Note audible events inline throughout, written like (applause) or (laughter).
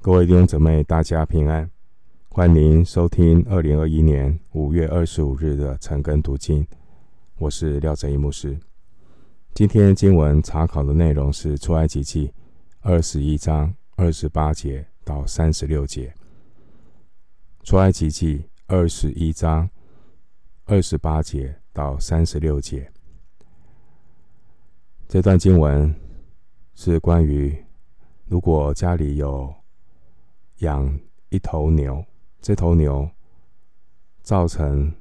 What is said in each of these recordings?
各位弟兄姊妹，大家平安，欢迎收听二零二一年五月二十五日的晨更读经。我是廖哲一牧师。今天经文查考的内容是出埃及记二十一章二十八节到三十六节。出埃及记二十一章二十八节到三十六节。这段经文是关于，如果家里有养一头牛，这头牛造成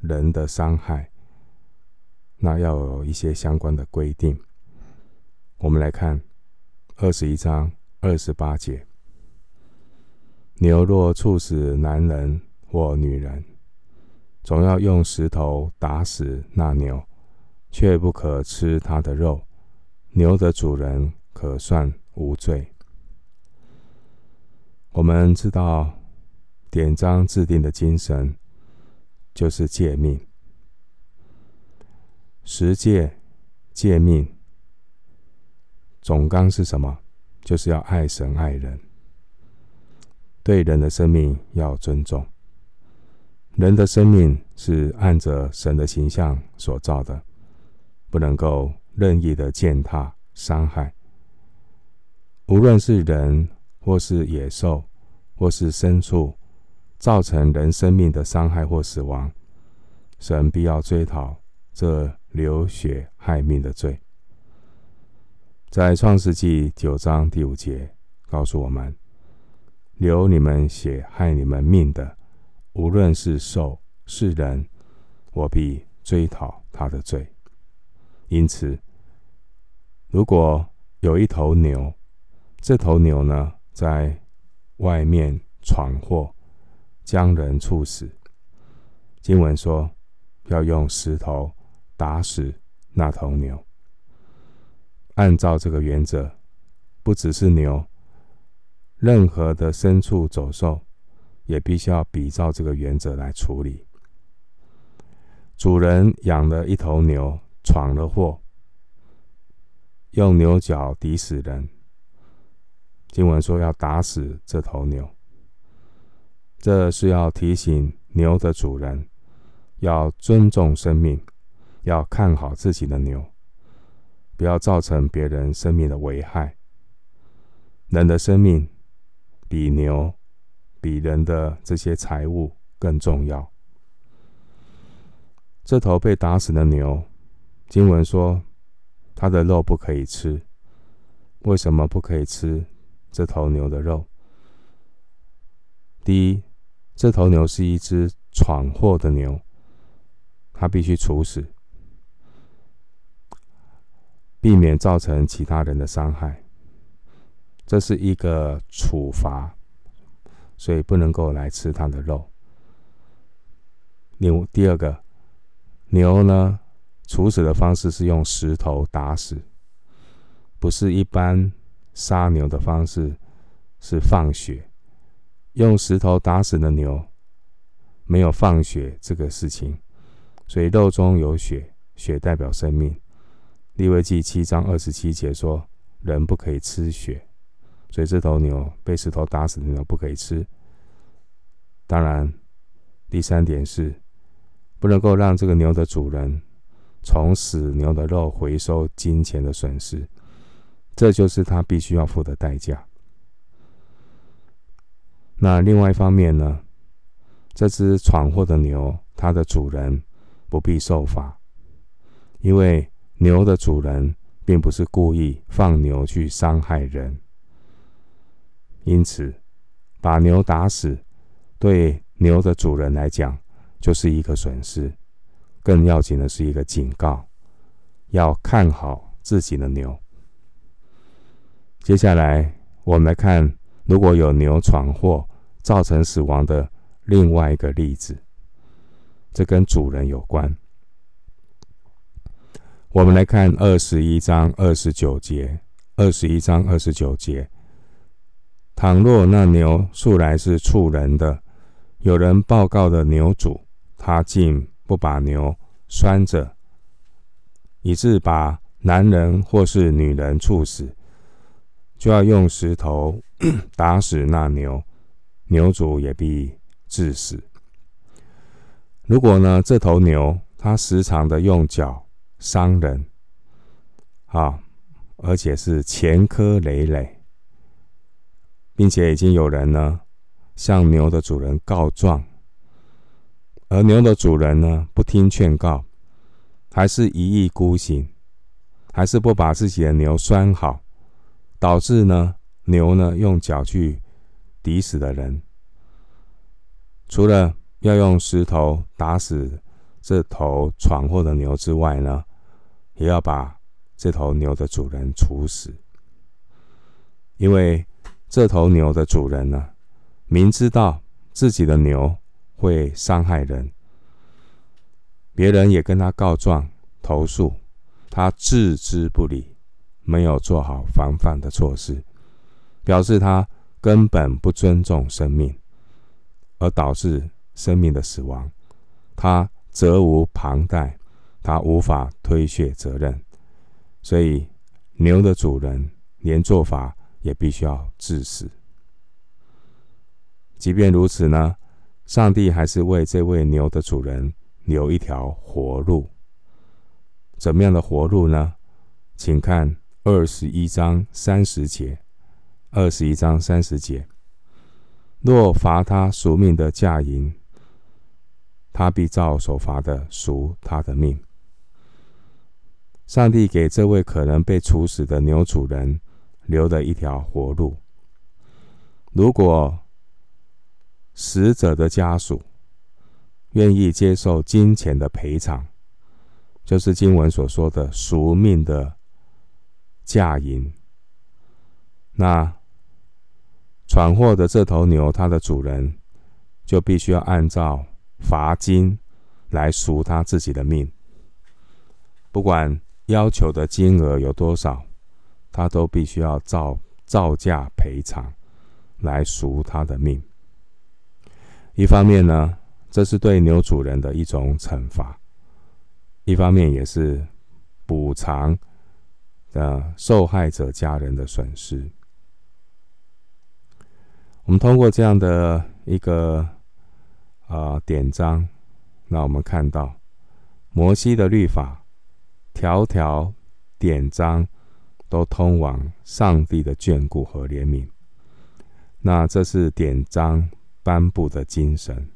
人的伤害，那要有一些相关的规定。我们来看二十一章二十八节：牛若触死男人或女人，总要用石头打死那牛。却不可吃它的肉，牛的主人可算无罪。我们知道典章制定的精神就是诫命，十诫诫命总纲是什么？就是要爱神爱人，对人的生命要尊重。人的生命是按着神的形象所造的。不能够任意的践踏、伤害。无论是人，或是野兽，或是牲畜，造成人生命的伤害或死亡，神必要追讨这流血害命的罪。在创世纪九章第五节告诉我们：流你们血害你们命的，无论是兽是人，我必追讨他的罪。因此，如果有一头牛，这头牛呢，在外面闯祸，将人处死，经文说要用石头打死那头牛。按照这个原则，不只是牛，任何的牲畜走兽，也必须要比照这个原则来处理。主人养了一头牛。闯了祸，用牛角抵死人。经文说要打死这头牛，这是要提醒牛的主人要尊重生命，要看好自己的牛，不要造成别人生命的危害。人的生命比牛、比人的这些财物更重要。这头被打死的牛。经文说，它的肉不可以吃。为什么不可以吃这头牛的肉？第一，这头牛是一只闯祸的牛，它必须处死，避免造成其他人的伤害。这是一个处罚，所以不能够来吃它的肉。牛，第二个，牛呢？处死的方式是用石头打死，不是一般杀牛的方式，是放血。用石头打死的牛，没有放血这个事情，所以肉中有血，血代表生命。利未记七章二十七节说，人不可以吃血，所以这头牛被石头打死的牛不可以吃。当然，第三点是不能够让这个牛的主人。从死牛的肉回收金钱的损失，这就是他必须要付的代价。那另外一方面呢，这只闯祸的牛，它的主人不必受罚，因为牛的主人并不是故意放牛去伤害人，因此把牛打死，对牛的主人来讲就是一个损失。更要紧的是一个警告，要看好自己的牛。接下来，我们来看，如果有牛闯祸造成死亡的另外一个例子，这跟主人有关。我们来看二十一章二十九节，二十一章二十九节，倘若那牛素来是畜人的，有人报告的牛主，他竟不把牛拴着，以致把男人或是女人处死，就要用石头 (coughs) 打死那牛，牛主也必致死。如果呢，这头牛它时常的用脚伤人，啊，而且是前科累累，并且已经有人呢向牛的主人告状，而牛的主人呢不听劝告，还是一意孤行，还是不把自己的牛拴好，导致呢牛呢用脚去抵死的人，除了要用石头打死这头闯祸的牛之外呢，也要把这头牛的主人处死。因为这头牛的主人呢，明知道自己的牛会伤害人，别人也跟他告状投诉，他置之不理，没有做好防范的措施，表示他根本不尊重生命，而导致。生命的死亡，他责无旁贷，他无法推卸责任，所以牛的主人连做法也必须要致死。即便如此呢，上帝还是为这位牛的主人留一条活路。怎么样的活路呢？请看二十一章三十节。二十一章三十节，若罚他赎命的价银。他必照所罚的赎他的命。上帝给这位可能被处死的牛主人留了一条活路。如果死者的家属愿意接受金钱的赔偿，就是经文所说的赎命的价银，那闯祸的这头牛，它的主人就必须要按照。罚金来赎他自己的命，不管要求的金额有多少，他都必须要照照价赔偿来赎他的命。一方面呢，这是对牛主人的一种惩罚；一方面也是补偿的受害者家人的损失。我们通过这样的一个。啊、呃，典章，那我们看到摩西的律法，条条典章都通往上帝的眷顾和怜悯。那这是典章颁布的精神。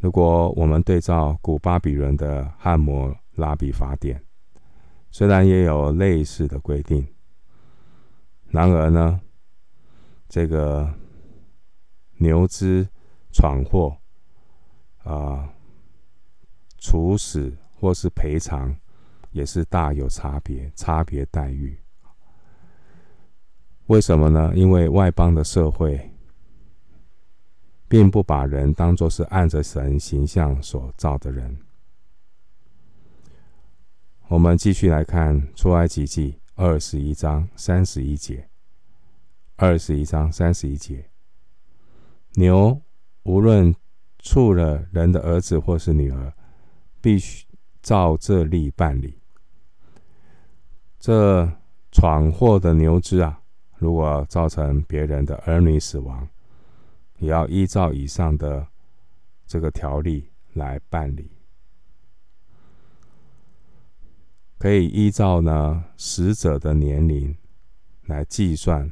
如果我们对照古巴比伦的汉谟拉比法典，虽然也有类似的规定，然而呢，这个牛只。闯祸，啊、处死或是赔偿，也是大有差别，差别待遇。为什么呢？因为外邦的社会，并不把人当作是按着神形象所造的人。我们继续来看出埃及记二十一章三十一节，二十一章三十一节，牛。无论触了人的儿子或是女儿，必须照这例办理。这闯祸的牛只啊，如果造成别人的儿女死亡，也要依照以上的这个条例来办理。可以依照呢死者的年龄来计算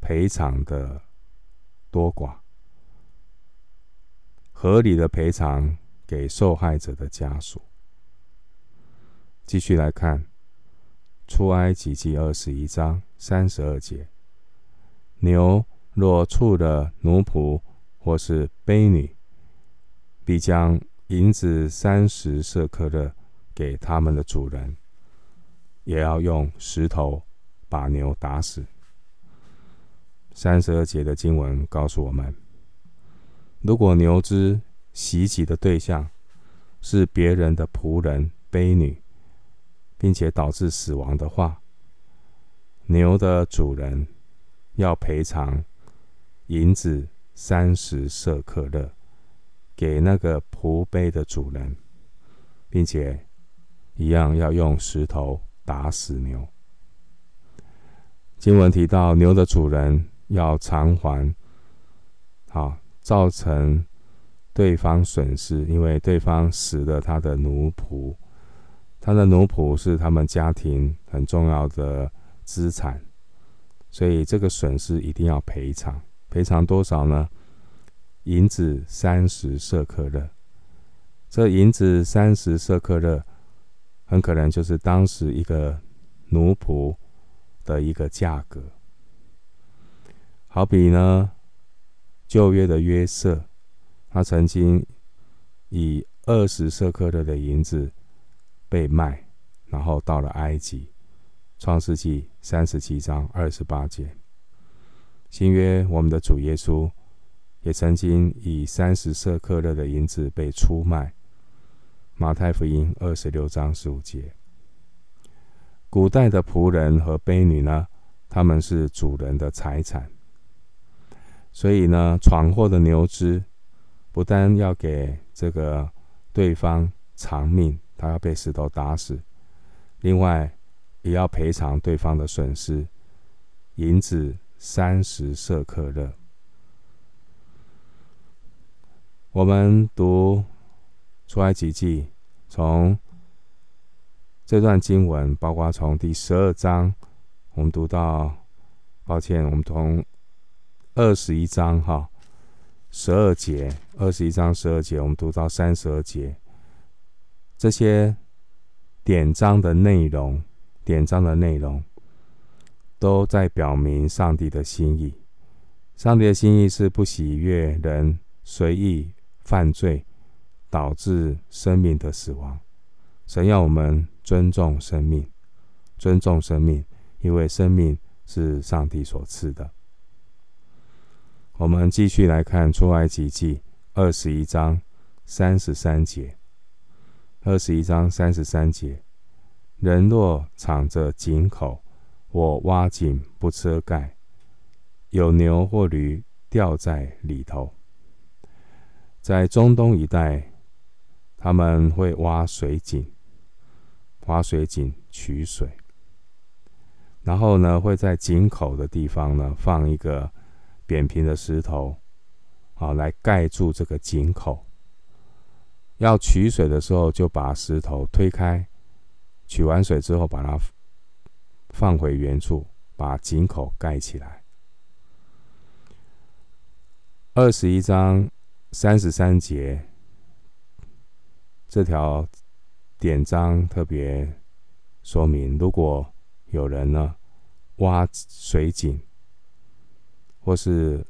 赔偿的多寡。合理的赔偿给受害者的家属。继续来看，出埃及记二十一章三十二节：牛若触了奴仆或是婢女，必将银子三十舍客勒给他们的主人，也要用石头把牛打死。三十二节的经文告诉我们。如果牛只袭击的对象是别人的仆人、卑女，并且导致死亡的话，牛的主人要赔偿银子三十舍克勒给那个仆婢的主人，并且一样要用石头打死牛。经文提到牛的主人要偿还，好，造成对方损失，因为对方死了他的奴仆，他的奴仆是他们家庭很重要的资产，所以这个损失一定要赔偿。赔偿多少呢？银子三十舍克勒。这银子三十舍克勒，很可能就是当时一个奴仆的一个价格。好比呢，旧约的约瑟，他曾经以二十舍客勒的银子被卖，然后到了埃及。创世纪三十七章二十八节。新约我们的主耶稣也曾经以三十舍客勒的银子被出卖。马太福音二十六章十五节，古代的仆人和婢女呢，他们是主人的财产，所以呢，闯祸的牛只不但要给这个对方偿命，他要被石头打死，另外也要赔偿对方的损失，银子三十舍客勒。我们读。出埃及记，从这段经文，包括从第十二章，我们读到，抱歉，我们从二十一章哈，十二节，二十一章十二节，我们读到三十二节，这些典章的内容，典章的内容，都在表明上帝的心意。上帝的心意是不喜悦人随意犯罪。导致生命的死亡，神要我们尊重生命，尊重生命，因为生命是上帝所赐的。我们继续来看出埃及记二十一章三十三节。二十一章三十三节，人若敞着井口，或挖井不遮盖，有牛或驴掉在里头，在中东一带。他们会挖水井，挖水井取水，然后呢，会在井口的地方呢放一个扁平的石头，啊，来盖住这个井口。要取水的时候，就把石头推开，取完水之后，把它放回原处，把井口盖起来。二十一章三十三节。这条典章特别说明，如果有人呢挖水井，或是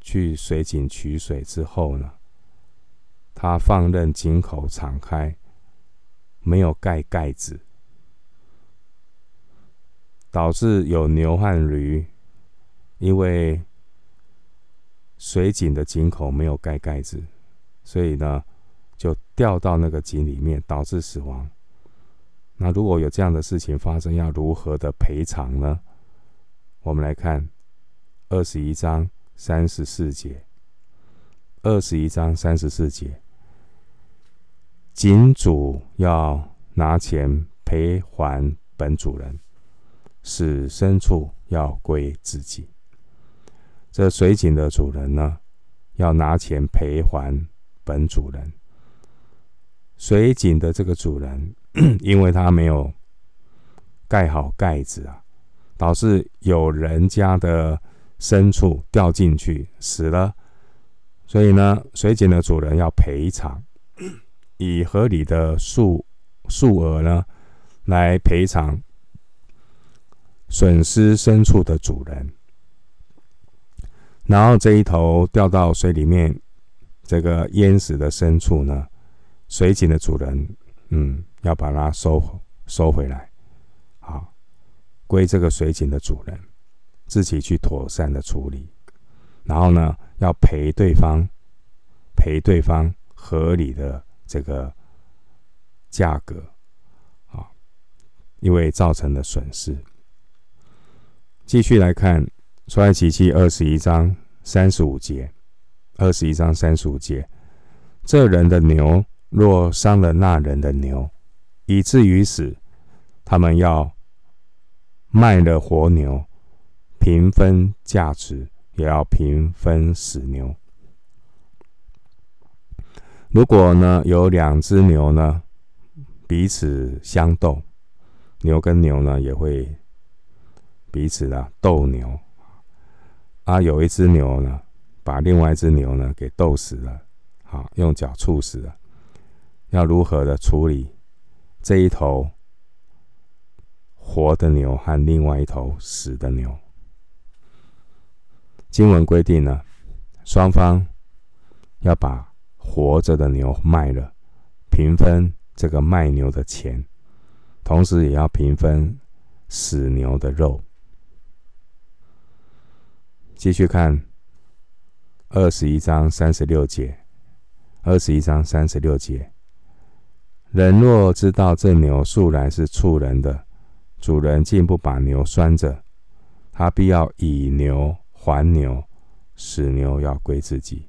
去水井取水之后呢，他放任井口敞开，没有盖盖子，导致有牛和驴，因为水井的井口没有盖盖子，所以呢。就掉到那个井里面，导致死亡。那如果有这样的事情发生，要如何的赔偿呢？我们来看二十一章三十四节。二十一章三十四节，井主要拿钱赔还本主人，使牲畜要归自己。这水井的主人呢，要拿钱赔还本主人。水井的这个主人，(clears throat) 因为他没有盖好盖子啊，导致有人家的牲畜掉进去死了，所以呢，水井的主人要赔偿，以合理的数数额呢来赔偿损失牲畜的主人。然后这一头掉到水里面，这个淹死的牲畜呢，水井的主人，嗯，要把它收收回来，好，归这个水井的主人自己去妥善的处理。然后呢，要赔对方，赔对方合理的这个价格，啊，因为造成的损失。继续来看出埃及记二十一章三十五节，二十一章三十五节，这人的牛。若伤了那人的牛，以至于死，他们要卖了活牛，平分价值，也要平分死牛。如果呢有两只牛呢彼此相斗，牛跟牛呢也会彼此的斗牛。啊，有一只牛呢把另外一只牛呢给斗死了，好，用脚触死了。要如何的处理这一头活的牛和另外一头死的牛？经文规定呢，双方要把活着的牛卖了，平分这个卖牛的钱，同时也要平分死牛的肉。继续看二十一章三十六节，二十一章三十六节。人若知道这牛素来是畜人的，主人竟不把牛拴着，他必要以牛还牛，死牛要归自己。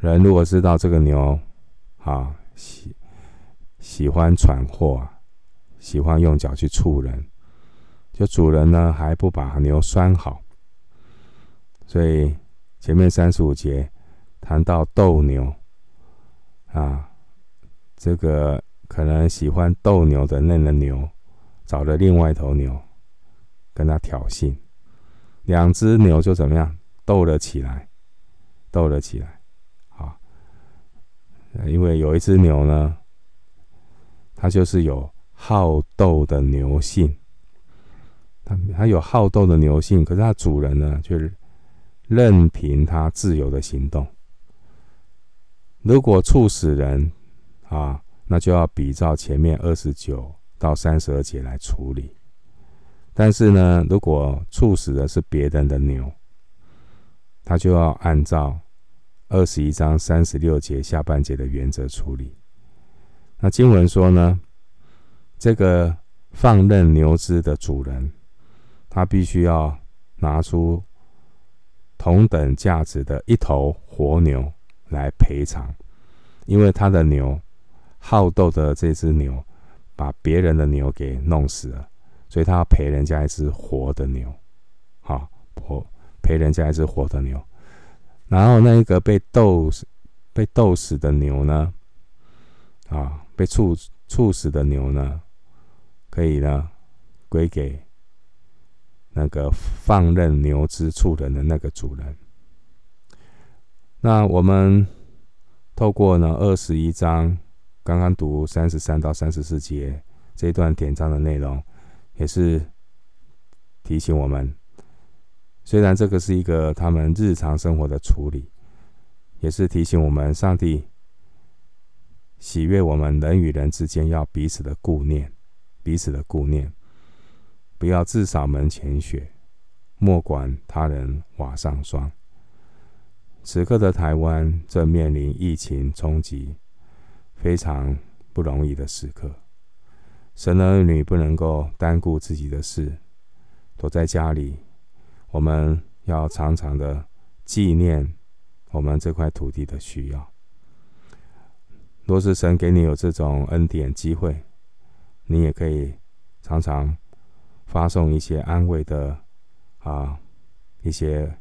人如果知道这个牛，啊，喜喜欢闯祸，喜欢用脚去触人，就主人呢还不把牛拴好，所以前面三十五节谈到斗牛，啊。这个可能喜欢斗牛的那个牛，找了另外一头牛，跟他挑衅，两只牛就怎么样斗了起来，斗了起来，啊，因为有一只牛呢，它就是有好斗的牛性，它它有好斗的牛性，可是它主人呢，却任凭它自由的行动，如果处死人。啊，那就要比照前面二十九到三十二节来处理。但是呢，如果处死的是别人的牛，他就要按照二十一章三十六节下半节的原则处理。那经文说呢，这个放任牛只的主人，他必须要拿出同等价值的一头活牛来赔偿，因为他的牛。好斗的这只牛，把别人的牛给弄死了，所以他要赔人家一只活的牛，好，赔赔人家一只活的牛。然后那一个被斗死、被斗死的牛呢，啊，被处处死的牛呢，可以呢归给那个放任牛之畜人的那个主人。那我们透过呢二十一章。刚刚读三十三到三十四节这一段典章的内容，也是提醒我们，虽然这个是一个他们日常生活的处理，也是提醒我们，上帝喜悦我们人与人之间要彼此的顾念，彼此的顾念，不要自扫门前雪，莫管他人瓦上霜。此刻的台湾正面临疫情冲击。非常不容易的时刻，神的儿女不能够单顾自己的事，躲在家里。我们要常常的纪念我们这块土地的需要。若是神给你有这种恩典机会，你也可以常常发送一些安慰的啊，一些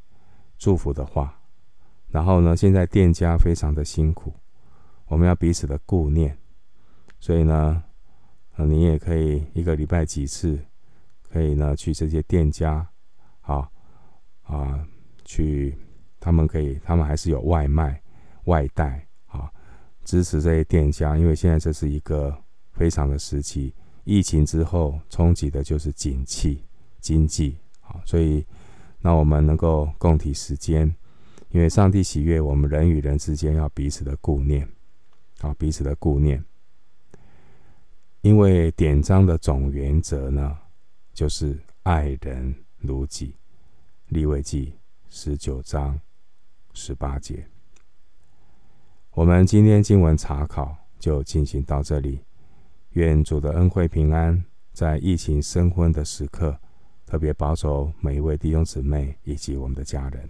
祝福的话。然后呢，现在店家非常的辛苦。我们要彼此的顾念，所以呢，你也可以一个礼拜几次，可以呢去这些店家，啊啊，去他们可以，他们还是有外卖、外带啊，支持这些店家，因为现在这是一个非常的时期，疫情之后冲击的就是景气、经济啊，所以那我们能够共体时间，因为上帝喜悦我们人与人之间要彼此的顾念。啊，彼此的顾念，因为典章的总原则呢，就是爱人如己。利未记十九章十八节。我们今天经文查考就进行到这里。愿主的恩惠平安，在疫情升温的时刻，特别保守每一位弟兄姊妹以及我们的家人。